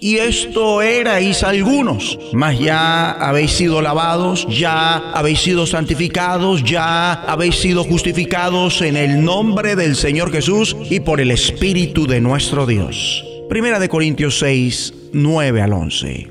Y esto erais algunos, mas ya habéis sido lavados, ya habéis sido santificados, ya habéis sido justificados en el nombre del Señor Jesús y por el Espíritu de nuestro Dios. Primera de Corintios 6, 9 al 11.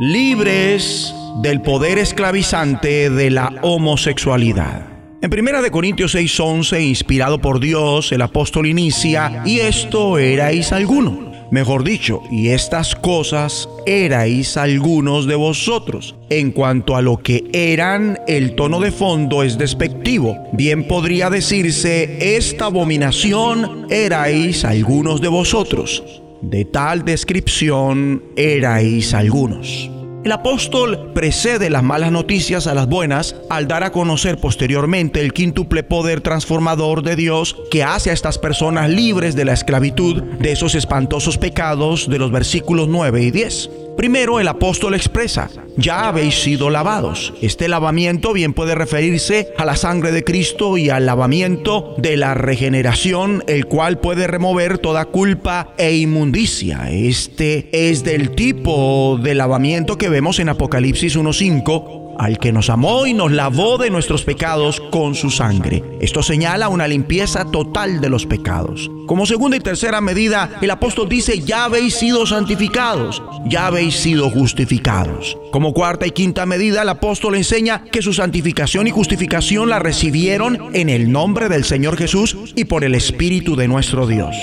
Libres del poder esclavizante de la homosexualidad. En Primera de Corintios 6:11, inspirado por Dios, el apóstol inicia, y esto erais alguno Mejor dicho, y estas cosas erais algunos de vosotros. En cuanto a lo que eran, el tono de fondo es despectivo. Bien podría decirse, esta abominación erais algunos de vosotros. De tal descripción erais algunos. El apóstol precede las malas noticias a las buenas al dar a conocer posteriormente el quíntuple poder transformador de Dios que hace a estas personas libres de la esclavitud de esos espantosos pecados de los versículos 9 y 10. Primero el apóstol expresa, ya habéis sido lavados. Este lavamiento bien puede referirse a la sangre de Cristo y al lavamiento de la regeneración, el cual puede remover toda culpa e inmundicia. Este es del tipo de lavamiento que vemos en Apocalipsis 1.5 al que nos amó y nos lavó de nuestros pecados con su sangre. Esto señala una limpieza total de los pecados. Como segunda y tercera medida, el apóstol dice, ya habéis sido santificados, ya habéis sido justificados. Como cuarta y quinta medida, el apóstol enseña que su santificación y justificación la recibieron en el nombre del Señor Jesús y por el Espíritu de nuestro Dios.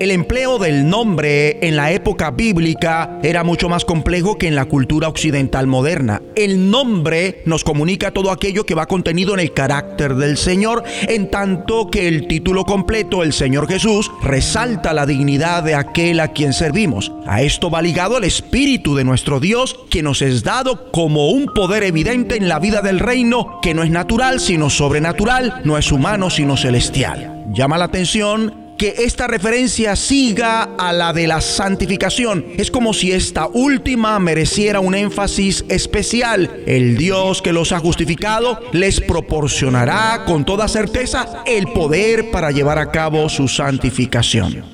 El empleo del nombre en la época bíblica era mucho más complejo que en la cultura occidental moderna. El nombre nos comunica todo aquello que va contenido en el carácter del Señor, en tanto que el título completo, el Señor Jesús, resalta la dignidad de aquel a quien servimos. A esto va ligado el Espíritu de nuestro Dios, que nos es dado como un poder evidente en la vida del reino, que no es natural, sino sobrenatural, no es humano, sino celestial. Llama la atención que esta referencia siga a la de la santificación. Es como si esta última mereciera un énfasis especial. El Dios que los ha justificado les proporcionará con toda certeza el poder para llevar a cabo su santificación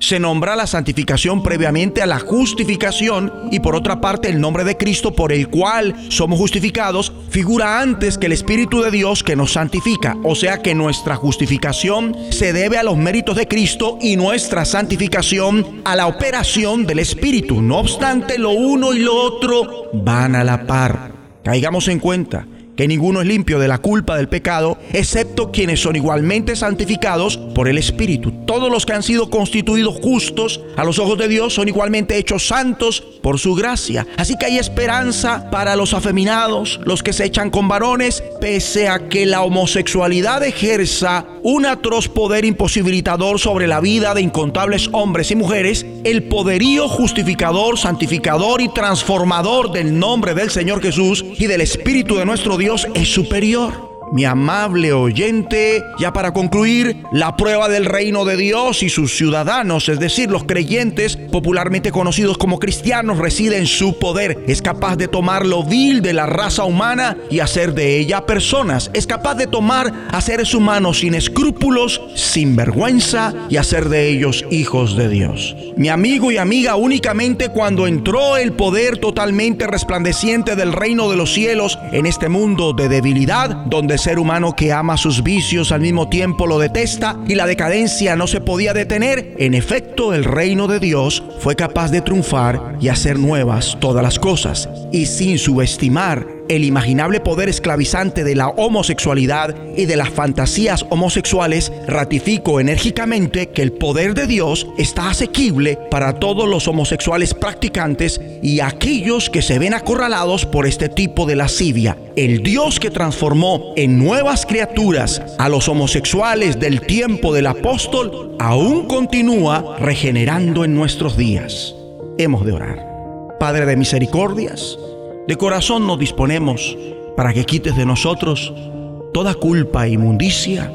se nombra la santificación previamente a la justificación y por otra parte el nombre de Cristo por el cual somos justificados figura antes que el Espíritu de Dios que nos santifica. O sea que nuestra justificación se debe a los méritos de Cristo y nuestra santificación a la operación del Espíritu. No obstante, lo uno y lo otro van a la par. Caigamos en cuenta que ninguno es limpio de la culpa del pecado, excepto quienes son igualmente santificados por el Espíritu. Todos los que han sido constituidos justos a los ojos de Dios son igualmente hechos santos por su gracia. Así que hay esperanza para los afeminados, los que se echan con varones, pese a que la homosexualidad ejerza un atroz poder imposibilitador sobre la vida de incontables hombres y mujeres, el poderío justificador, santificador y transformador del nombre del Señor Jesús y del Espíritu de nuestro Dios es superior mi amable oyente, ya para concluir, la prueba del reino de Dios y sus ciudadanos, es decir, los creyentes, popularmente conocidos como cristianos, reside en su poder. Es capaz de tomar lo vil de la raza humana y hacer de ella personas. Es capaz de tomar a seres humanos sin escrúpulos, sin vergüenza y hacer de ellos hijos de Dios. Mi amigo y amiga, únicamente cuando entró el poder totalmente resplandeciente del reino de los cielos en este mundo de debilidad, donde ser humano que ama sus vicios al mismo tiempo lo detesta y la decadencia no se podía detener, en efecto el reino de Dios fue capaz de triunfar y hacer nuevas todas las cosas y sin subestimar el imaginable poder esclavizante de la homosexualidad y de las fantasías homosexuales, ratifico enérgicamente que el poder de Dios está asequible para todos los homosexuales practicantes y aquellos que se ven acorralados por este tipo de lascivia. El Dios que transformó en nuevas criaturas a los homosexuales del tiempo del apóstol aún continúa regenerando en nuestros días. Hemos de orar. Padre de misericordias, de corazón nos disponemos para que quites de nosotros toda culpa e inmundicia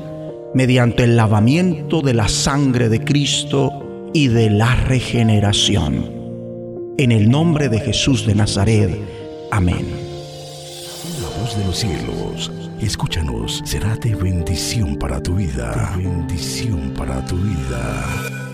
mediante el lavamiento de la sangre de Cristo y de la regeneración. En el nombre de Jesús de Nazaret. Amén. La voz de los cielos, escúchanos, será de bendición para tu vida. bendición para tu vida.